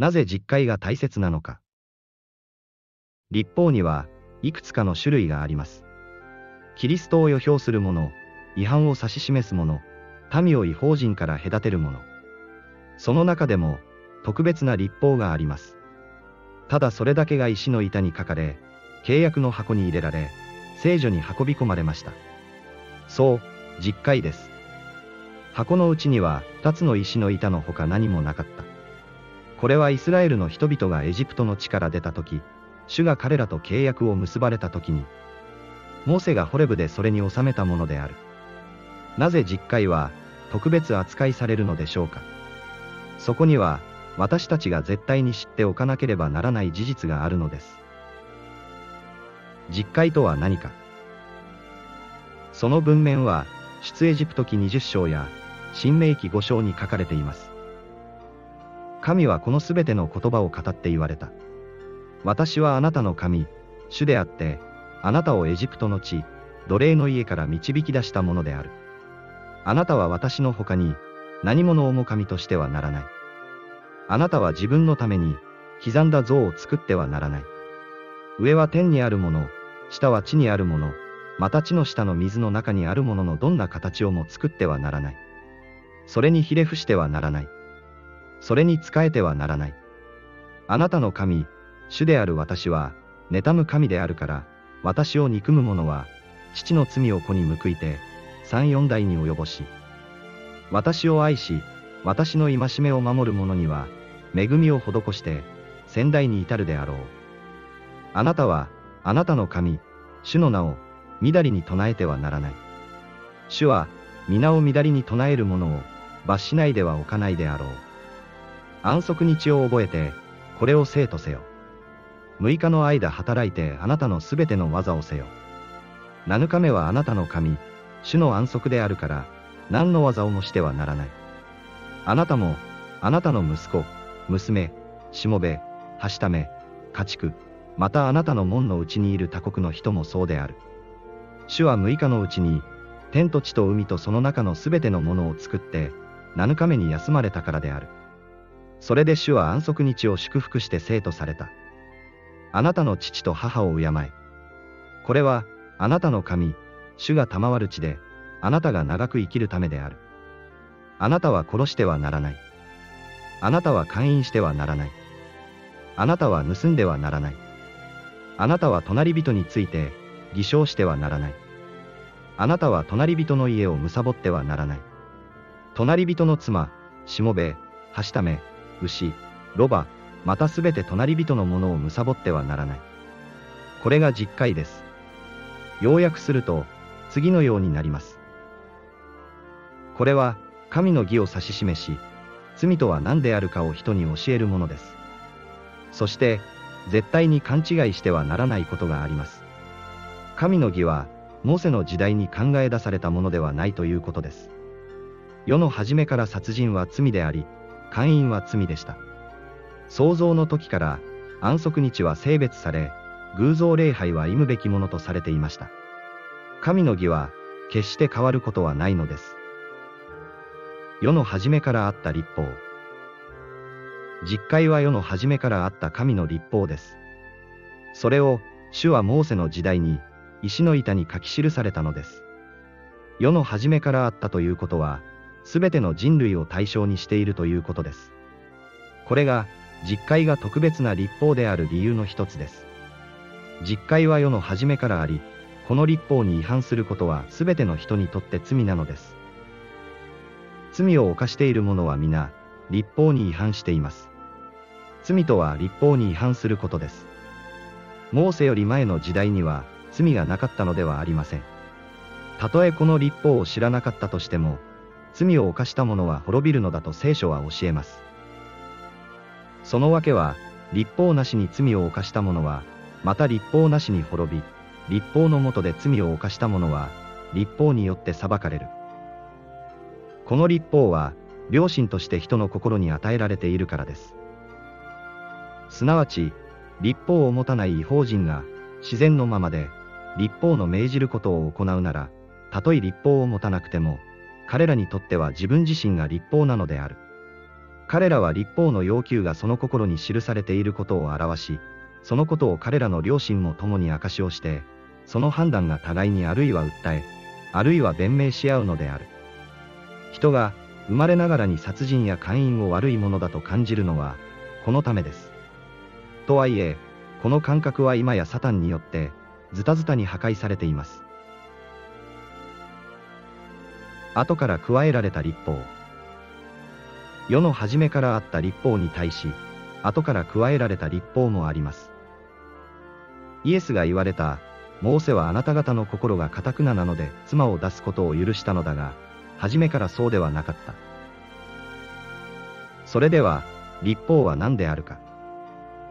なぜ実戒が大切なのか。立法にはいくつかの種類があります。キリストを予表するもの、違反を指し示すもの、民を違法人から隔てるもの。その中でも、特別な立法があります。ただそれだけが石の板に書かれ、契約の箱に入れられ、聖女に運び込まれました。そう、実戒です。箱のうちには2つの石の板のほか何もなかった。これはイスラエルの人々がエジプトの地から出た時、主が彼らと契約を結ばれた時に、モーセがホレブでそれに収めたものである。なぜ実会は特別扱いされるのでしょうか。そこには私たちが絶対に知っておかなければならない事実があるのです。実会とは何か。その文面は出エジプト記20章や新明記5章に書かれています。神はこのすべての言葉を語って言われた。私はあなたの神、主であって、あなたをエジプトの地、奴隷の家から導き出したものである。あなたは私の他に、何者をも神としてはならない。あなたは自分のために、刻んだ像を作ってはならない。上は天にあるもの、下は地にあるもの、また地の下の水の中にあるもののどんな形をも作ってはならない。それにひれ伏してはならない。それに仕えてはならない。あなたの神、主である私は、妬む神であるから、私を憎む者は、父の罪を子に報いて、三四代に及ぼし、私を愛し、私の戒めを守る者には、恵みを施して、先代に至るであろう。あなたは、あなたの神、主の名を、乱りに唱えてはならない。主は、皆を乱りに唱える者を、罰しないでは置かないであろう。安息日を覚えて、これを生とせよ。6日の間働いてあなたのすべての技をせよ。7日目はあなたの神、主の安息であるから、何の技をもしてはならない。あなたも、あなたの息子、娘、しもべ、はしため、家畜、またあなたの門のうちにいる他国の人もそうである。主は6日のうちに、天と地と海とその中のすべてのものを作って、7日目に休まれたからである。それで主は安息日を祝福して生とされた。あなたの父と母を敬え。これは、あなたの神、主が賜る地で、あなたが長く生きるためである。あなたは殺してはならない。あなたは勧誘してはならない。あなたは盗んではならない。あなたは隣人について、偽証してはならない。あなたは隣人の家を貪ってはならない。隣人の妻、しもべ、はしため、牛、ロバ、またすべて隣人のものを貪ってはならない。これが実戒です。要約すると、次のようになります。これは、神の義を指し示し、罪とは何であるかを人に教えるものです。そして、絶対に勘違いしてはならないことがあります。神の義は、モーセの時代に考え出されたものではないということです。世の初めから殺人は罪であり、勧誘は罪でした。創造の時から安息日は性別され、偶像礼拝は忌むべきものとされていました。神の義は決して変わることはないのです。世の初めからあった立法。実会は世の初めからあった神の立法です。それを、主はモーセの時代に、石の板に書き記されたのです。世の初めからあったということは、すべての人類を対象にしているということです。これが、実会が特別な立法である理由の一つです。実会は世の初めからあり、この立法に違反することはすべての人にとって罪なのです。罪を犯している者は皆、立法に違反しています。罪とは立法に違反することです。モーセより前の時代には罪がなかったのではありません。たとえこの立法を知らなかったとしても、罪を犯した者は滅びるのだと聖書は教えます。そのわけは、立法なしに罪を犯した者は、また立法なしに滅び、立法のもとで罪を犯した者は、立法によって裁かれる。この立法は、良心として人の心に与えられているからです。すなわち、立法を持たない違法人が、自然のままで、立法の命じることを行うなら、たとえ立法を持たなくても、彼らにとっては自分自身が立法なのである。彼らは立法の要求がその心に記されていることを表し、そのことを彼らの両親も共に証しをして、その判断が互いにあるいは訴え、あるいは弁明し合うのである。人が、生まれながらに殺人や姦淫を悪いものだと感じるのは、このためです。とはいえ、この感覚は今やサタンによって、ズタズタに破壊されています。後から加えられた立法。世の初めからあった立法に対し、後から加えられた立法もあります。イエスが言われた、モーセはあなた方の心が堅くななので妻を出すことを許したのだが、初めからそうではなかった。それでは、立法は何であるか。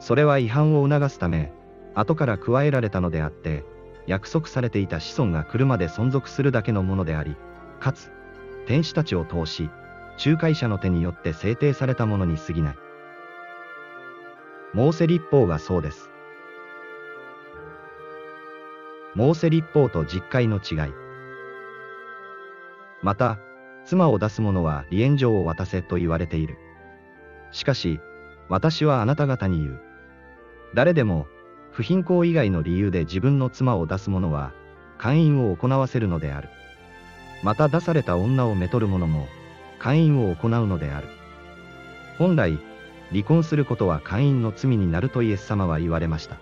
それは違反を促すため、後から加えられたのであって、約束されていた子孫が来るまで存続するだけのものであり、かつ、天使たちを通し、仲介者の手によって制定されたものに過ぎない。モーセ立法がそうです。モーセ立法と実会の違い。また、妻を出す者は離縁状を渡せと言われている。しかし、私はあなた方に言う。誰でも、不貧困以外の理由で自分の妻を出す者は、勧誘を行わせるのである。また出された女をめとる者も、会員を行うのである。本来、離婚することは会員の罪になるとイエス様は言われました。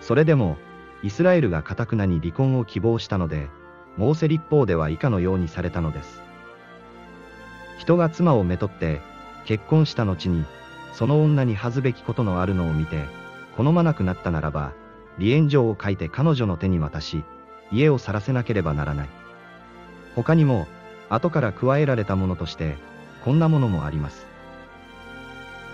それでも、イスラエルが堅くなに離婚を希望したので、モーセ立法では以下のようにされたのです。人が妻をめとって、結婚した後に、その女に恥ずべきことのあるのを見て、好まなくなったならば、離縁状を書いて彼女の手に渡し、家を去らせなければならない。他にも、後から加えられたものとして、こんなものもあります。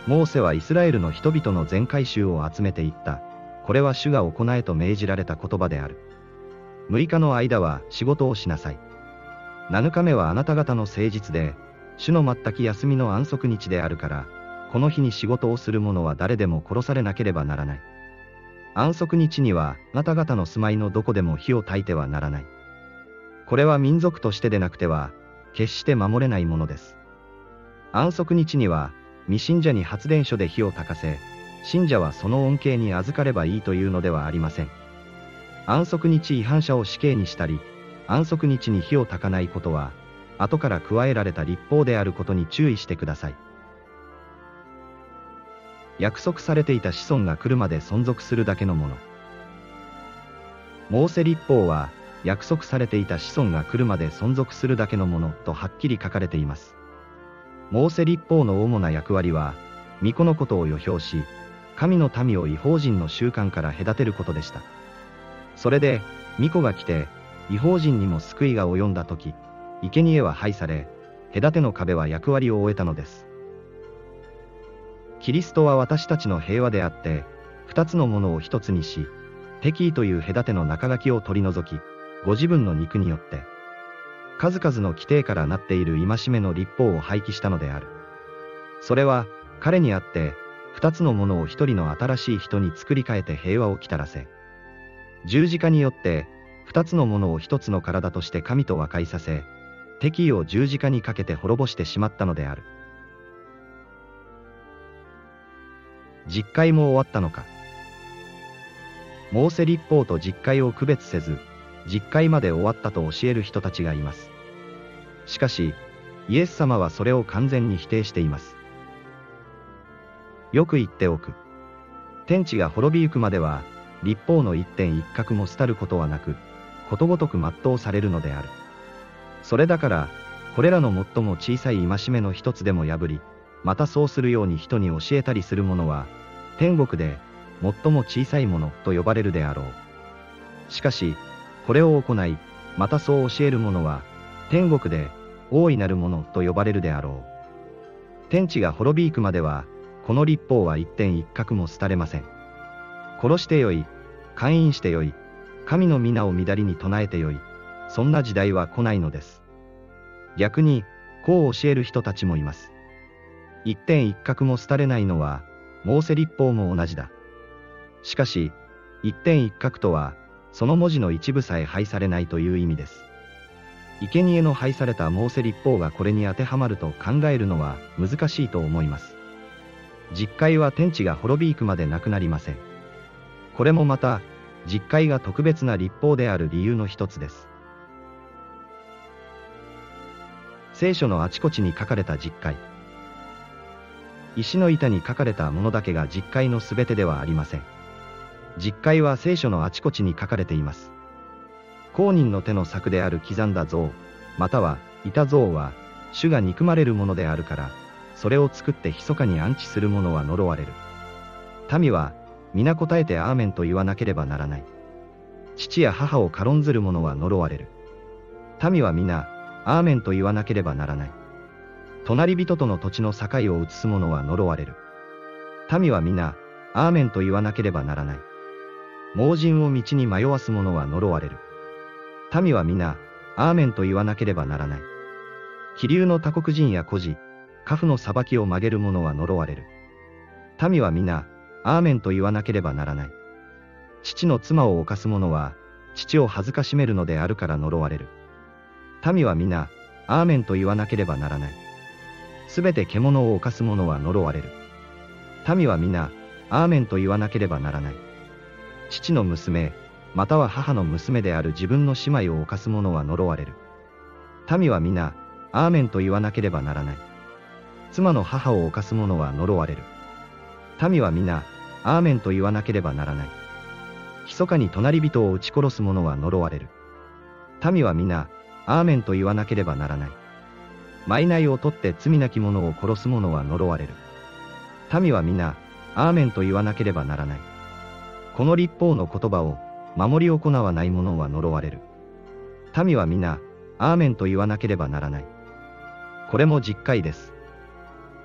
モーセはイスラエルの人々の全回収を集めていった。これは主が行えと命じられた言葉である。6日の間は仕事をしなさい。7日目はあなた方の誠実で、主の全く休みの安息日であるから、この日に仕事をする者は誰でも殺されなければならない。安息日には、あなた方の住まいのどこでも火を焚いてはならない。これは民族としてでなくては、決して守れないものです。安息日には、未信者に発電所で火を焚かせ、信者はその恩恵に預かればいいというのではありません。安息日違反者を死刑にしたり、安息日に火を焚かないことは、後から加えられた立法であることに注意してください。約束されていた子孫が来るまで存続するだけのもの。モーセ立法は、約束されていた子孫が来るまで存続するだけのものとはっきり書かれています。モーセ立法の主な役割は、巫女のことを予表し、神の民を違法人の習慣から隔てることでした。それで、巫女が来て、違法人にも救いが及んだ時、生贄は廃され、隔ての壁は役割を終えたのです。キリストは私たちの平和であって、二つのものを一つにし、敵意という隔ての中書きを取り除き、ご自分の肉によって、数々の規定からなっている戒めの立法を廃棄したのである。それは、彼にあって、二つのものを一人の新しい人に作り変えて平和をきたらせ、十字架によって、二つのものを一つの体として神と和解させ、敵意を十字架にかけて滅ぼしてしまったのである。実会も終わったのか。モーセ立法と実会を区別せず、実会まで終わったと教える人たちがいます。しかし、イエス様はそれを完全に否定しています。よく言っておく。天地が滅びゆくまでは、立法の一点一角も廃ることはなく、ことごとく全うされるのである。それだから、これらの最も小さい戒めの一つでも破り、またそうするように人に教えたりする者は、天国で、最も小さいものと呼ばれるであろう。しかし、これを行い、またそう教える者は、天国で、大いなるものと呼ばれるであろう。天地が滅び行くまでは、この立法は一点一角も廃れません。殺してよい、勧誘してよい、神の皆を乱りに唱えてよい、そんな時代は来ないのです。逆に、こう教える人たちもいます。一点一角も廃れないのは、モーセ立法も同じだ。しかし、一点一角とは、その文字の一部さえ廃されないという意味です。生贄の配されたモーセ立法がこれに当てはまると考えるのは難しいと思います。実会は天地が滅び行くまでなくなりません。これもまた、実会が特別な立法である理由の一つです。聖書のあちこちに書かれた実会。石の板に書かれたものだけが実会のすべてではありません。実会は聖書のあちこちに書かれています。公認の手の作である刻んだ像、または板像は、主が憎まれるものであるから、それを作って密かに安置する者は呪われる。民は、皆答えてアーメンと言わなければならない。父や母を軽んずる者は呪われる。民は皆、アーメンと言わなければならない。隣人との土地の境を移す者は呪われる。民は皆、アーメンと言わなければならない。盲人を道に迷わす者は呪われる。民は皆、アーメンと言わなければならない。気流の他国人や孤児、家父の裁きを曲げる者は呪われる。民は皆、アーメンと言わなければならない。父の妻を犯す者は、父を恥ずかしめるのであるから呪われる。民は皆、アーメンと言わなければならない。すべて獣を犯す者は呪われる。民は皆、アーメンと言わなければならない。父の娘、または母の娘である自分の姉妹を犯す者は呪われる。民は皆、アーメンと言わなければならない。妻の母を犯す者は呪われる。民は皆、アーメンと言わなければならない。密かに隣人を撃ち殺す者は呪われる。民は皆、アーメンと言わなければならない。賄を取って罪なき者を殺す者は呪われる。民は皆、アーメンと言わなければならない。この立法の言葉を、守り行わない者は呪われる。民は皆、アーメンと言わなければならない。これも実会です。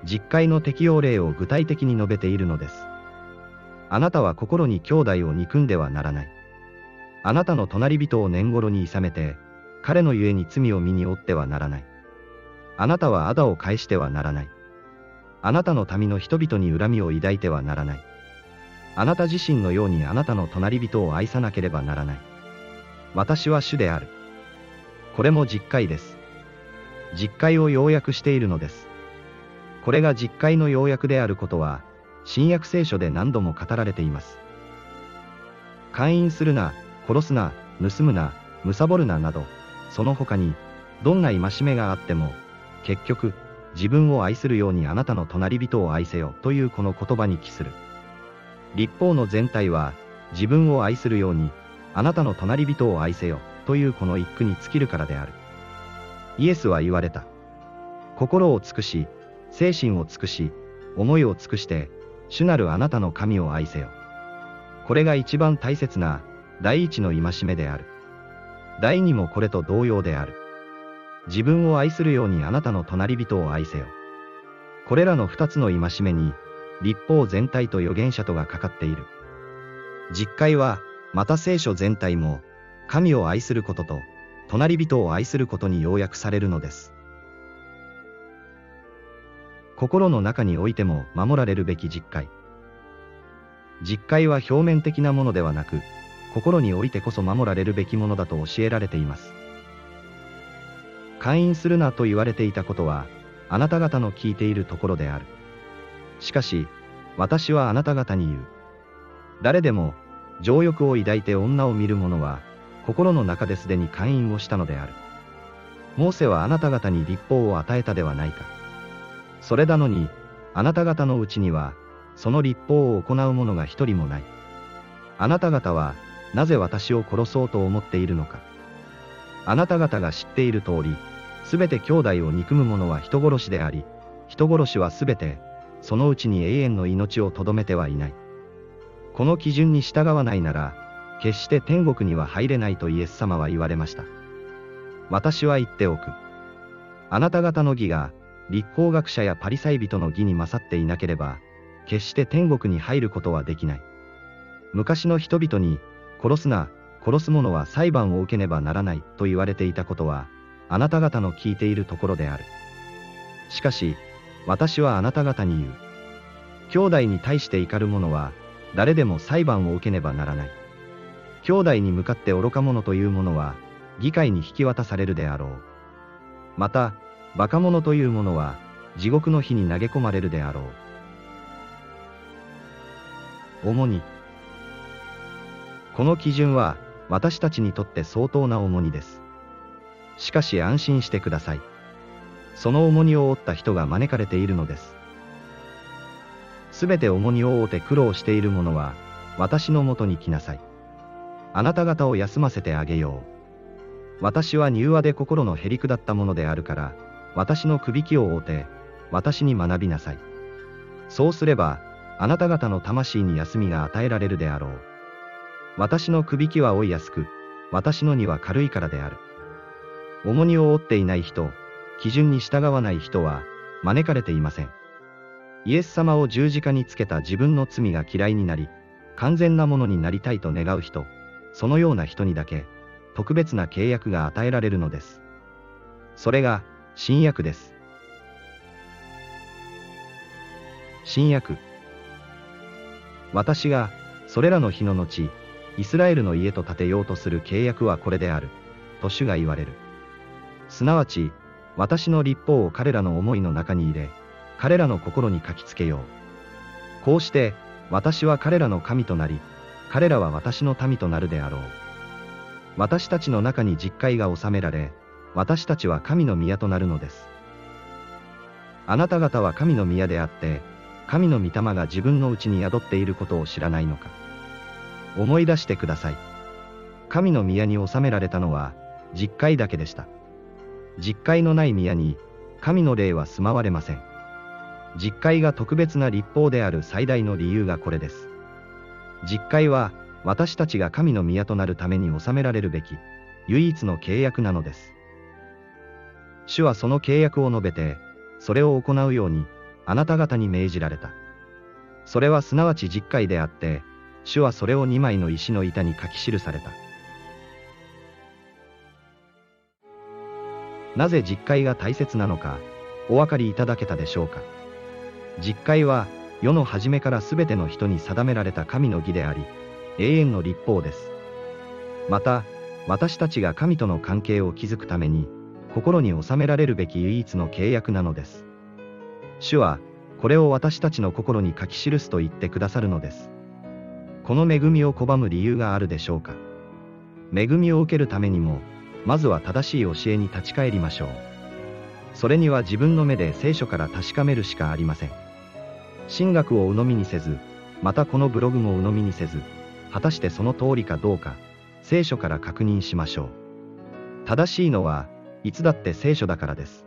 実会の適用例を具体的に述べているのです。あなたは心に兄弟を憎んではならない。あなたの隣人を年頃に諌めて、彼のゆえに罪を身に負ってはならない。あなたは仇を返してはならない。あなたの民の人々に恨みを抱いてはならない。あなた自身のようにあなたの隣人を愛さなければならない。私は主である。これも実会です。実会を要約しているのです。これが実会の要約であることは、新約聖書で何度も語られています。勧誘するな、殺すな、盗むな、貪るななど、その他に、どんな戒めがあっても、結局、自分を愛するようにあなたの隣人を愛せよというこの言葉に帰する。立法の全体は、自分を愛するように、あなたの隣人を愛せよ、というこの一句に尽きるからである。イエスは言われた。心を尽くし、精神を尽くし、思いを尽くして、主なるあなたの神を愛せよ。これが一番大切な、第一の戒めである。第二もこれと同様である。自分を愛するようにあなたの隣人を愛せよ。これらの二つの戒めに、立法全体と預言者とがかかっている。実会は、また聖書全体も、神を愛することと、隣人を愛することに要約されるのです。心の中においても守られるべき実会。実会は表面的なものではなく、心においてこそ守られるべきものだと教えられています。会員するなと言われていたことは、あなた方の聞いているところである。しかし、私はあなた方に言う。誰でも、情欲を抱いて女を見る者は、心の中ですでに会員をしたのである。モーセはあなた方に立法を与えたではないか。それなのに、あなた方のうちには、その立法を行う者が一人もない。あなた方は、なぜ私を殺そうと思っているのか。あなた方が知っている通り、すべて兄弟を憎む者は人殺しであり、人殺しはすべて、そのうちに永遠の命をとどめてはいない。この基準に従わないなら、決して天国には入れないとイエス様は言われました。私は言っておく。あなた方の義が、立法学者やパリサイ人の義に勝っていなければ、決して天国に入ることはできない。昔の人々に、殺すな、殺す者は裁判を受けねばならないと言われていたことは、あなた方の聞いているところである。しかし、私はあなた方に言う。兄弟に対して怒る者は、誰でも裁判を受けねばならない。兄弟に向かって愚か者という者は、議会に引き渡されるであろう。また、馬鹿者というものは、地獄の火に投げ込まれるであろう。重荷。この基準は、私たちにとって相当な重荷です。しかし安心してください。その重荷を負った人が招かれているのです。すべて重荷を負うて苦労している者は、私のもとに来なさい。あなた方を休ませてあげよう。私は柔和で心のへりくだったものであるから、私のくびきを追うて、私に学びなさい。そうすれば、あなた方の魂に休みが与えられるであろう。私のくびきは追いやすく、私の荷は軽いからである。重荷を負っていない人、基準に従わない人は、招かれていません。イエス様を十字架につけた自分の罪が嫌いになり、完全なものになりたいと願う人、そのような人にだけ、特別な契約が与えられるのです。それが、新約です。新約。私が、それらの日の後、イスラエルの家と建てようとする契約はこれである、と主が言われる。すなわち、私の立法を彼らの思いの中に入れ、彼らの心に書きつけよう。こうして、私は彼らの神となり、彼らは私の民となるであろう。私たちの中に実会が収められ、私たちは神の宮となるのです。あなた方は神の宮であって、神の御霊が自分のうちに宿っていることを知らないのか。思い出してください。神の宮に収められたのは、実会だけでした。実会のない宮に、神の霊は住まわれません。実会が特別な立法である最大の理由がこれです。実会は、私たちが神の宮となるために収められるべき、唯一の契約なのです。主はその契約を述べて、それを行うように、あなた方に命じられた。それはすなわち実会であって、主はそれを2枚の石の板に書き記された。なぜ実会が大切なのか、お分かりいただけたでしょうか？実会は、世の初めから全ての人に定められた神の義であり、永遠の立法です。また、私たちが神との関係を築くために、心に収められるべき唯一の契約なのです。主は、これを私たちの心に書き記すと言ってくださるのです。この恵みを拒む理由があるでしょうか？恵みを受けるためにも、まずは正しい教えに立ち返りましょう。それには自分の目で聖書から確かめるしかありません。神学を鵜呑みにせず、またこのブログも鵜呑みにせず、果たしてその通りかどうか、聖書から確認しましょう。正しいのは、いつだって聖書だからです。